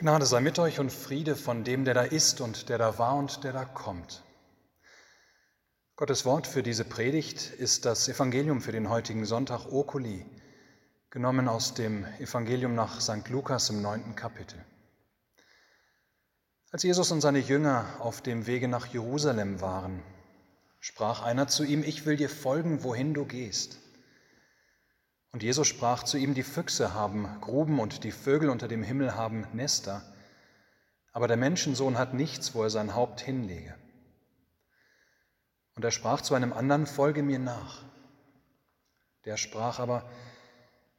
Gnade sei mit euch und Friede von dem, der da ist und der da war und der da kommt. Gottes Wort für diese Predigt ist das Evangelium für den heutigen Sonntag Okuli, genommen aus dem Evangelium nach St. Lukas im neunten Kapitel. Als Jesus und seine Jünger auf dem Wege nach Jerusalem waren, sprach einer zu ihm, ich will dir folgen, wohin du gehst. Und Jesus sprach zu ihm, die Füchse haben Gruben und die Vögel unter dem Himmel haben Nester, aber der Menschensohn hat nichts, wo er sein Haupt hinlege. Und er sprach zu einem anderen, folge mir nach. Der sprach aber,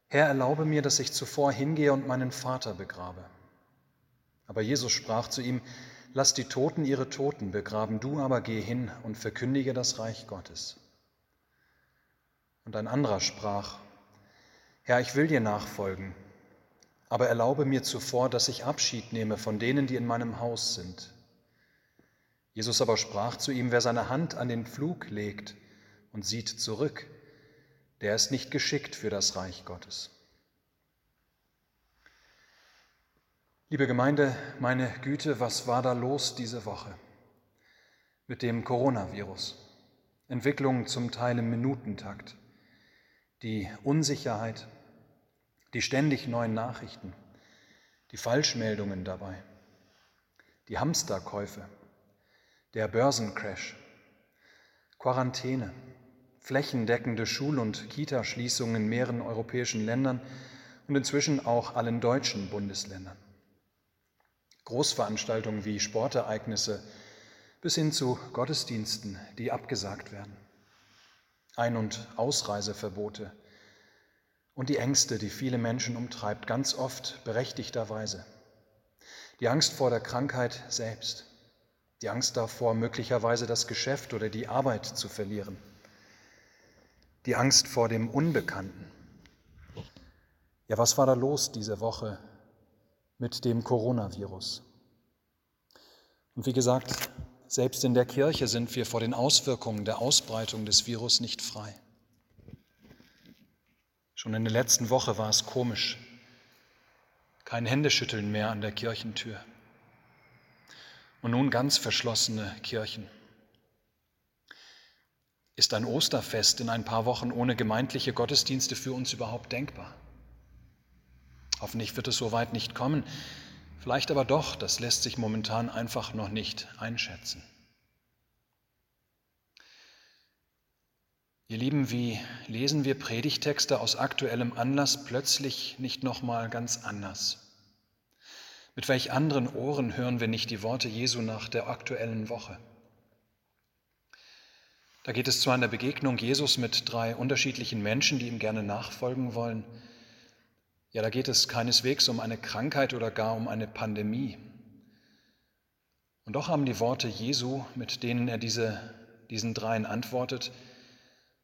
Herr, erlaube mir, dass ich zuvor hingehe und meinen Vater begrabe. Aber Jesus sprach zu ihm, lass die Toten ihre Toten begraben, du aber geh hin und verkündige das Reich Gottes. Und ein anderer sprach, Herr, ich will dir nachfolgen, aber erlaube mir zuvor, dass ich Abschied nehme von denen, die in meinem Haus sind. Jesus aber sprach zu ihm, wer seine Hand an den Pflug legt und sieht zurück, der ist nicht geschickt für das Reich Gottes. Liebe Gemeinde, meine Güte, was war da los diese Woche mit dem Coronavirus? Entwicklung zum Teil im Minutentakt die Unsicherheit, die ständig neuen Nachrichten, die Falschmeldungen dabei, die Hamsterkäufe, der Börsencrash, Quarantäne, flächendeckende Schul- und Kitaschließungen in mehreren europäischen Ländern und inzwischen auch allen deutschen Bundesländern. Großveranstaltungen wie Sportereignisse bis hin zu Gottesdiensten, die abgesagt werden. Ein- und Ausreiseverbote und die Ängste, die viele Menschen umtreibt, ganz oft berechtigterweise. Die Angst vor der Krankheit selbst, die Angst davor, möglicherweise das Geschäft oder die Arbeit zu verlieren, die Angst vor dem Unbekannten. Ja, was war da los diese Woche mit dem Coronavirus? Und wie gesagt, selbst in der Kirche sind wir vor den Auswirkungen der Ausbreitung des Virus nicht frei. Schon in der letzten Woche war es komisch. Kein Händeschütteln mehr an der Kirchentür. Und nun ganz verschlossene Kirchen. Ist ein Osterfest in ein paar Wochen ohne gemeindliche Gottesdienste für uns überhaupt denkbar? Hoffentlich wird es so weit nicht kommen, Vielleicht aber doch, das lässt sich momentan einfach noch nicht einschätzen. Ihr Lieben, wie lesen wir Predigtexte aus aktuellem Anlass plötzlich nicht nochmal ganz anders? Mit welch anderen Ohren hören wir nicht die Worte Jesu nach der aktuellen Woche? Da geht es zwar in der Begegnung Jesus mit drei unterschiedlichen Menschen, die ihm gerne nachfolgen wollen, ja, da geht es keineswegs um eine Krankheit oder gar um eine Pandemie. Und doch haben die Worte Jesu, mit denen er diese, diesen dreien antwortet,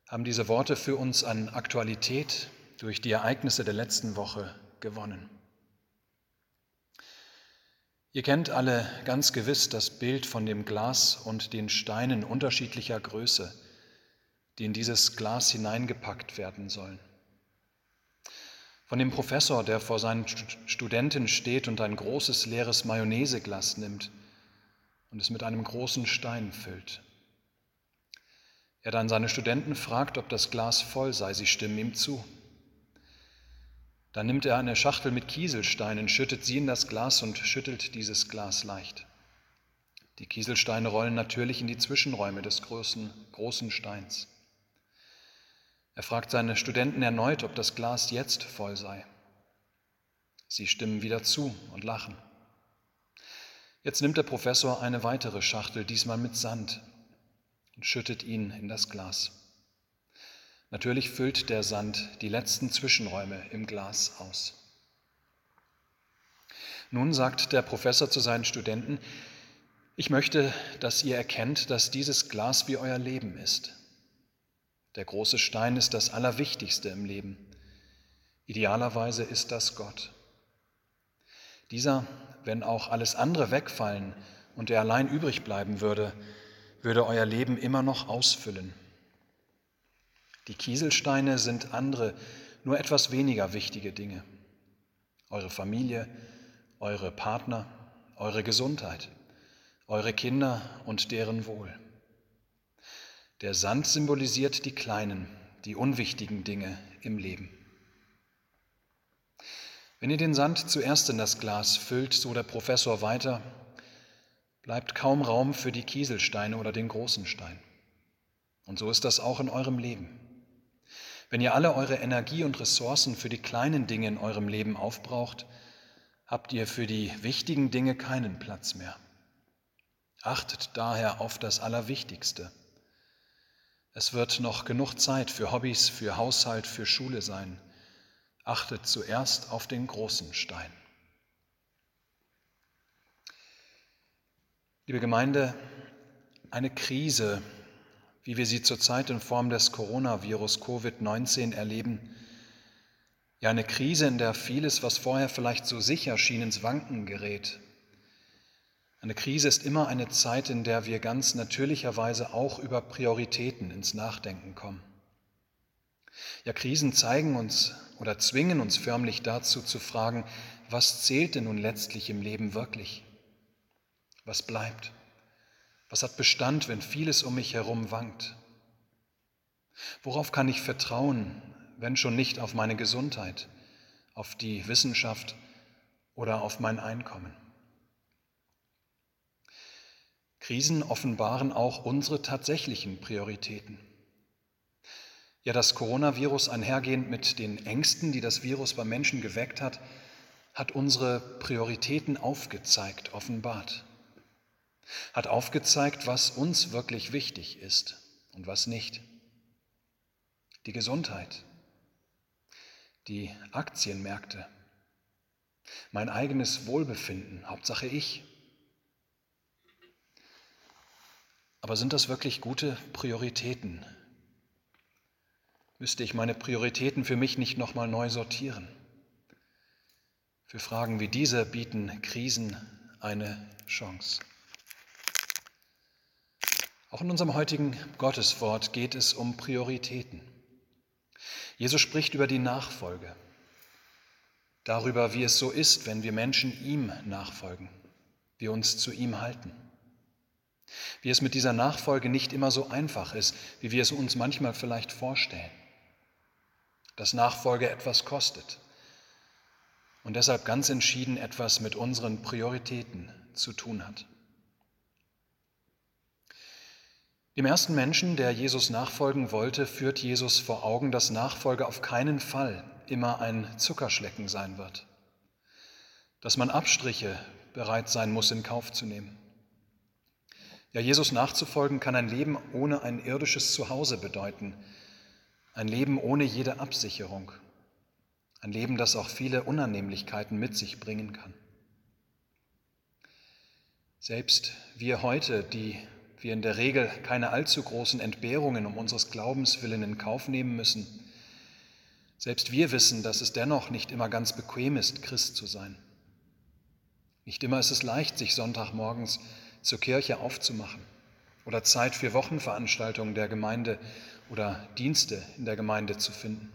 haben diese Worte für uns an Aktualität durch die Ereignisse der letzten Woche gewonnen. Ihr kennt alle ganz gewiss das Bild von dem Glas und den Steinen unterschiedlicher Größe, die in dieses Glas hineingepackt werden sollen. Von dem Professor, der vor seinen Studenten steht und ein großes leeres Mayonnaiseglas nimmt und es mit einem großen Stein füllt. Er dann seine Studenten fragt, ob das Glas voll sei. Sie stimmen ihm zu. Dann nimmt er eine Schachtel mit Kieselsteinen, schüttet sie in das Glas und schüttelt dieses Glas leicht. Die Kieselsteine rollen natürlich in die Zwischenräume des großen, großen Steins. Er fragt seine Studenten erneut, ob das Glas jetzt voll sei. Sie stimmen wieder zu und lachen. Jetzt nimmt der Professor eine weitere Schachtel, diesmal mit Sand, und schüttet ihn in das Glas. Natürlich füllt der Sand die letzten Zwischenräume im Glas aus. Nun sagt der Professor zu seinen Studenten, ich möchte, dass ihr erkennt, dass dieses Glas wie euer Leben ist. Der große Stein ist das Allerwichtigste im Leben. Idealerweise ist das Gott. Dieser, wenn auch alles andere wegfallen und er allein übrig bleiben würde, würde euer Leben immer noch ausfüllen. Die Kieselsteine sind andere, nur etwas weniger wichtige Dinge. Eure Familie, eure Partner, eure Gesundheit, eure Kinder und deren Wohl. Der Sand symbolisiert die kleinen, die unwichtigen Dinge im Leben. Wenn ihr den Sand zuerst in das Glas füllt, so der Professor weiter, bleibt kaum Raum für die Kieselsteine oder den großen Stein. Und so ist das auch in eurem Leben. Wenn ihr alle eure Energie und Ressourcen für die kleinen Dinge in eurem Leben aufbraucht, habt ihr für die wichtigen Dinge keinen Platz mehr. Achtet daher auf das Allerwichtigste. Es wird noch genug Zeit für Hobbys, für Haushalt, für Schule sein. Achtet zuerst auf den großen Stein. Liebe Gemeinde, eine Krise, wie wir sie zurzeit in Form des Coronavirus Covid-19 erleben, ja eine Krise, in der vieles, was vorher vielleicht so sicher schien, ins Wanken gerät, eine Krise ist immer eine Zeit, in der wir ganz natürlicherweise auch über Prioritäten ins Nachdenken kommen. Ja, Krisen zeigen uns oder zwingen uns förmlich dazu zu fragen, was zählt denn nun letztlich im Leben wirklich? Was bleibt? Was hat Bestand, wenn vieles um mich herum wankt? Worauf kann ich vertrauen, wenn schon nicht auf meine Gesundheit, auf die Wissenschaft oder auf mein Einkommen? Krisen offenbaren auch unsere tatsächlichen Prioritäten. Ja, das Coronavirus einhergehend mit den Ängsten, die das Virus beim Menschen geweckt hat, hat unsere Prioritäten aufgezeigt, offenbart. Hat aufgezeigt, was uns wirklich wichtig ist und was nicht. Die Gesundheit, die Aktienmärkte, mein eigenes Wohlbefinden, Hauptsache ich. Aber sind das wirklich gute Prioritäten? Müsste ich meine Prioritäten für mich nicht nochmal neu sortieren? Für Fragen wie diese bieten Krisen eine Chance. Auch in unserem heutigen Gotteswort geht es um Prioritäten. Jesus spricht über die Nachfolge, darüber, wie es so ist, wenn wir Menschen ihm nachfolgen, wir uns zu ihm halten. Wie es mit dieser Nachfolge nicht immer so einfach ist, wie wir es uns manchmal vielleicht vorstellen. Dass Nachfolge etwas kostet und deshalb ganz entschieden etwas mit unseren Prioritäten zu tun hat. Dem ersten Menschen, der Jesus nachfolgen wollte, führt Jesus vor Augen, dass Nachfolge auf keinen Fall immer ein Zuckerschlecken sein wird, dass man Abstriche bereit sein muss in Kauf zu nehmen. Ja, Jesus nachzufolgen kann ein Leben ohne ein irdisches Zuhause bedeuten, ein Leben ohne jede Absicherung, ein Leben, das auch viele Unannehmlichkeiten mit sich bringen kann. Selbst wir heute, die wir in der Regel keine allzu großen Entbehrungen um unseres Glaubens willen in Kauf nehmen müssen, selbst wir wissen, dass es dennoch nicht immer ganz bequem ist, Christ zu sein. Nicht immer ist es leicht, sich Sonntagmorgens zur Kirche aufzumachen oder Zeit für Wochenveranstaltungen der Gemeinde oder Dienste in der Gemeinde zu finden.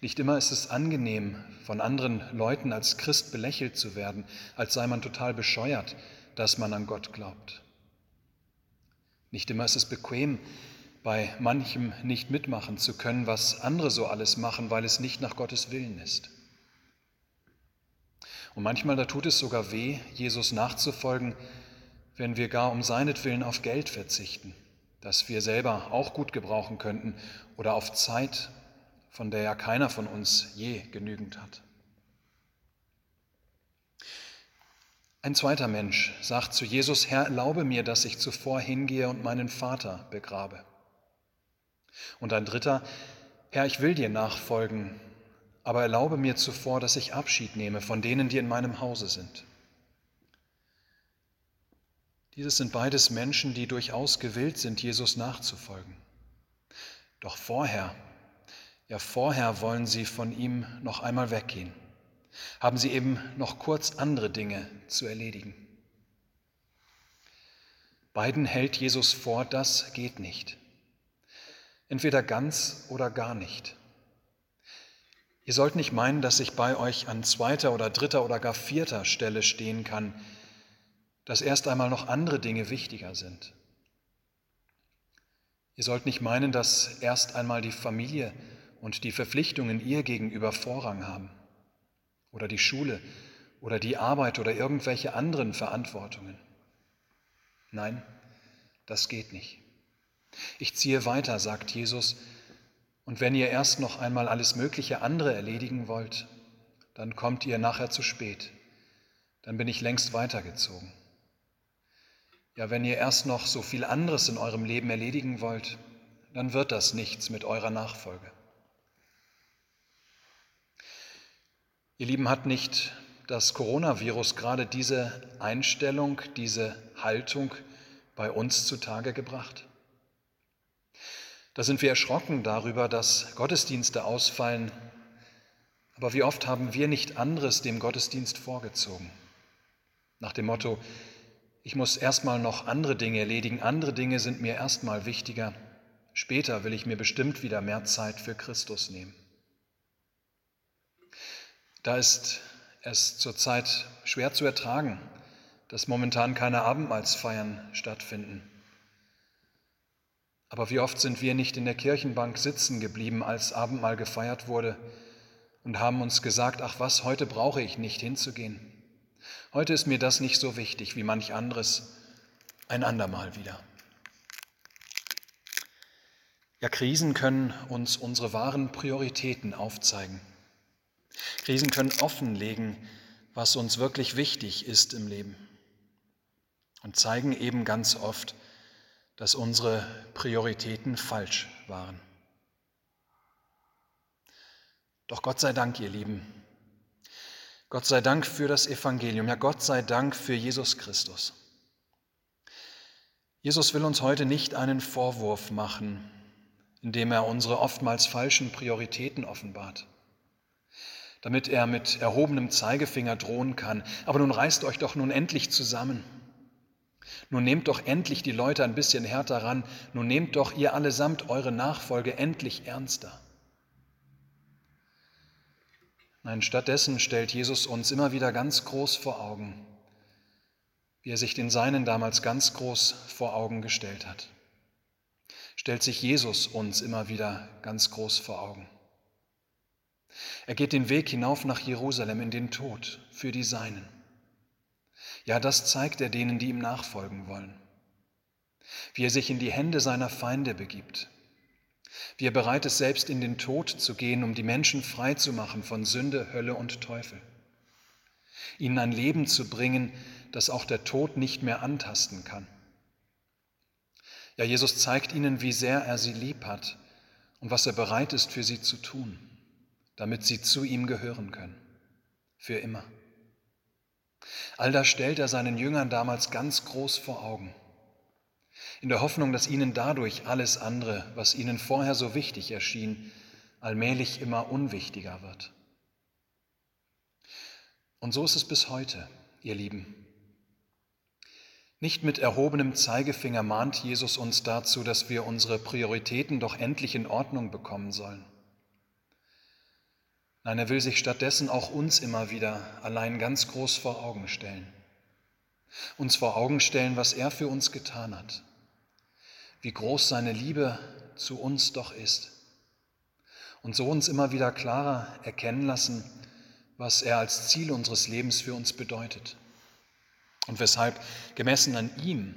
Nicht immer ist es angenehm, von anderen Leuten als Christ belächelt zu werden, als sei man total bescheuert, dass man an Gott glaubt. Nicht immer ist es bequem, bei manchem nicht mitmachen zu können, was andere so alles machen, weil es nicht nach Gottes Willen ist. Und manchmal, da tut es sogar weh, Jesus nachzufolgen, wenn wir gar um seinetwillen auf Geld verzichten, das wir selber auch gut gebrauchen könnten, oder auf Zeit, von der ja keiner von uns je genügend hat. Ein zweiter Mensch sagt zu Jesus, Herr, erlaube mir, dass ich zuvor hingehe und meinen Vater begrabe. Und ein dritter, Herr, ich will dir nachfolgen, aber erlaube mir zuvor, dass ich Abschied nehme von denen, die in meinem Hause sind. Dieses sind beides Menschen, die durchaus gewillt sind, Jesus nachzufolgen. Doch vorher, ja vorher wollen sie von ihm noch einmal weggehen, haben sie eben noch kurz andere Dinge zu erledigen. Beiden hält Jesus vor, das geht nicht. Entweder ganz oder gar nicht. Ihr sollt nicht meinen, dass ich bei euch an zweiter oder dritter oder gar vierter Stelle stehen kann, dass erst einmal noch andere Dinge wichtiger sind. Ihr sollt nicht meinen, dass erst einmal die Familie und die Verpflichtungen ihr gegenüber Vorrang haben oder die Schule oder die Arbeit oder irgendwelche anderen Verantwortungen. Nein, das geht nicht. Ich ziehe weiter, sagt Jesus, und wenn ihr erst noch einmal alles mögliche andere erledigen wollt, dann kommt ihr nachher zu spät. Dann bin ich längst weitergezogen. Ja, wenn ihr erst noch so viel anderes in eurem Leben erledigen wollt, dann wird das nichts mit eurer Nachfolge. Ihr Lieben, hat nicht das Coronavirus gerade diese Einstellung, diese Haltung bei uns zutage gebracht? Da sind wir erschrocken darüber, dass Gottesdienste ausfallen. Aber wie oft haben wir nicht anderes dem Gottesdienst vorgezogen? Nach dem Motto, ich muss erstmal noch andere Dinge erledigen, andere Dinge sind mir erstmal wichtiger, später will ich mir bestimmt wieder mehr Zeit für Christus nehmen. Da ist es zurzeit schwer zu ertragen, dass momentan keine Abendmahlsfeiern stattfinden aber wie oft sind wir nicht in der Kirchenbank sitzen geblieben, als Abendmahl gefeiert wurde und haben uns gesagt, ach was, heute brauche ich nicht hinzugehen. Heute ist mir das nicht so wichtig wie manch anderes, ein andermal wieder. Ja, Krisen können uns unsere wahren Prioritäten aufzeigen. Krisen können offenlegen, was uns wirklich wichtig ist im Leben und zeigen eben ganz oft, dass unsere Prioritäten falsch waren. Doch Gott sei Dank, ihr Lieben, Gott sei Dank für das Evangelium, ja Gott sei Dank für Jesus Christus. Jesus will uns heute nicht einen Vorwurf machen, indem er unsere oftmals falschen Prioritäten offenbart, damit er mit erhobenem Zeigefinger drohen kann. Aber nun reißt euch doch nun endlich zusammen. Nun nehmt doch endlich die Leute ein bisschen härter ran, nun nehmt doch ihr allesamt eure Nachfolge endlich ernster. Nein, stattdessen stellt Jesus uns immer wieder ganz groß vor Augen, wie er sich den Seinen damals ganz groß vor Augen gestellt hat. Stellt sich Jesus uns immer wieder ganz groß vor Augen. Er geht den Weg hinauf nach Jerusalem in den Tod für die Seinen. Ja, das zeigt er denen, die ihm nachfolgen wollen. Wie er sich in die Hände seiner Feinde begibt. Wie er bereit ist, selbst in den Tod zu gehen, um die Menschen frei zu machen von Sünde, Hölle und Teufel. Ihnen ein Leben zu bringen, das auch der Tod nicht mehr antasten kann. Ja, Jesus zeigt ihnen, wie sehr er sie lieb hat und was er bereit ist für sie zu tun, damit sie zu ihm gehören können. Für immer. All das stellt er seinen Jüngern damals ganz groß vor Augen, in der Hoffnung, dass ihnen dadurch alles andere, was ihnen vorher so wichtig erschien, allmählich immer unwichtiger wird. Und so ist es bis heute, ihr Lieben. Nicht mit erhobenem Zeigefinger mahnt Jesus uns dazu, dass wir unsere Prioritäten doch endlich in Ordnung bekommen sollen. Nein, er will sich stattdessen auch uns immer wieder allein ganz groß vor Augen stellen. Uns vor Augen stellen, was er für uns getan hat. Wie groß seine Liebe zu uns doch ist. Und so uns immer wieder klarer erkennen lassen, was er als Ziel unseres Lebens für uns bedeutet. Und weshalb gemessen an ihm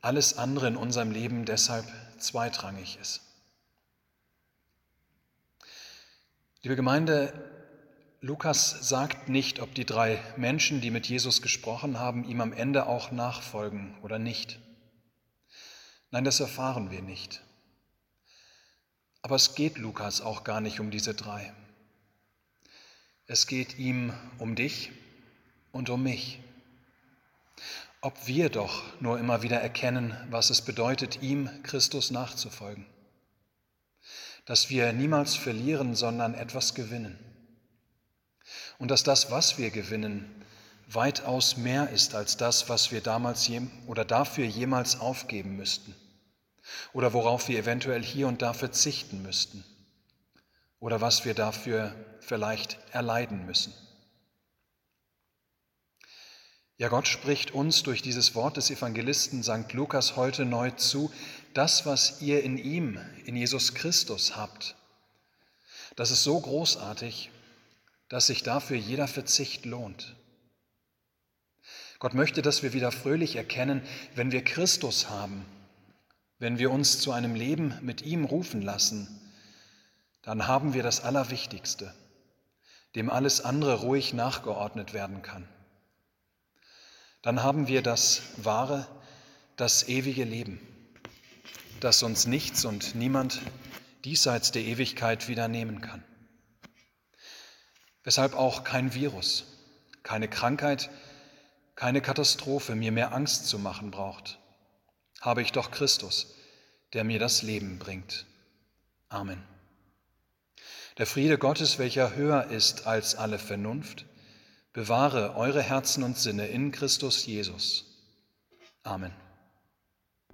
alles andere in unserem Leben deshalb zweitrangig ist. Liebe Gemeinde, Lukas sagt nicht, ob die drei Menschen, die mit Jesus gesprochen haben, ihm am Ende auch nachfolgen oder nicht. Nein, das erfahren wir nicht. Aber es geht Lukas auch gar nicht um diese drei. Es geht ihm um dich und um mich. Ob wir doch nur immer wieder erkennen, was es bedeutet, ihm Christus nachzufolgen dass wir niemals verlieren, sondern etwas gewinnen. Und dass das, was wir gewinnen, weitaus mehr ist als das, was wir damals oder dafür jemals aufgeben müssten oder worauf wir eventuell hier und da verzichten müssten. oder was wir dafür vielleicht erleiden müssen. Ja, Gott spricht uns durch dieses Wort des Evangelisten St. Lukas heute neu zu, das, was ihr in ihm, in Jesus Christus habt, das ist so großartig, dass sich dafür jeder Verzicht lohnt. Gott möchte, dass wir wieder fröhlich erkennen, wenn wir Christus haben, wenn wir uns zu einem Leben mit ihm rufen lassen, dann haben wir das Allerwichtigste, dem alles andere ruhig nachgeordnet werden kann dann haben wir das wahre, das ewige Leben, das uns nichts und niemand diesseits der Ewigkeit wieder nehmen kann. Weshalb auch kein Virus, keine Krankheit, keine Katastrophe mir mehr Angst zu machen braucht, habe ich doch Christus, der mir das Leben bringt. Amen. Der Friede Gottes, welcher höher ist als alle Vernunft, bewahre eure Herzen und Sinne in Christus Jesus. Amen.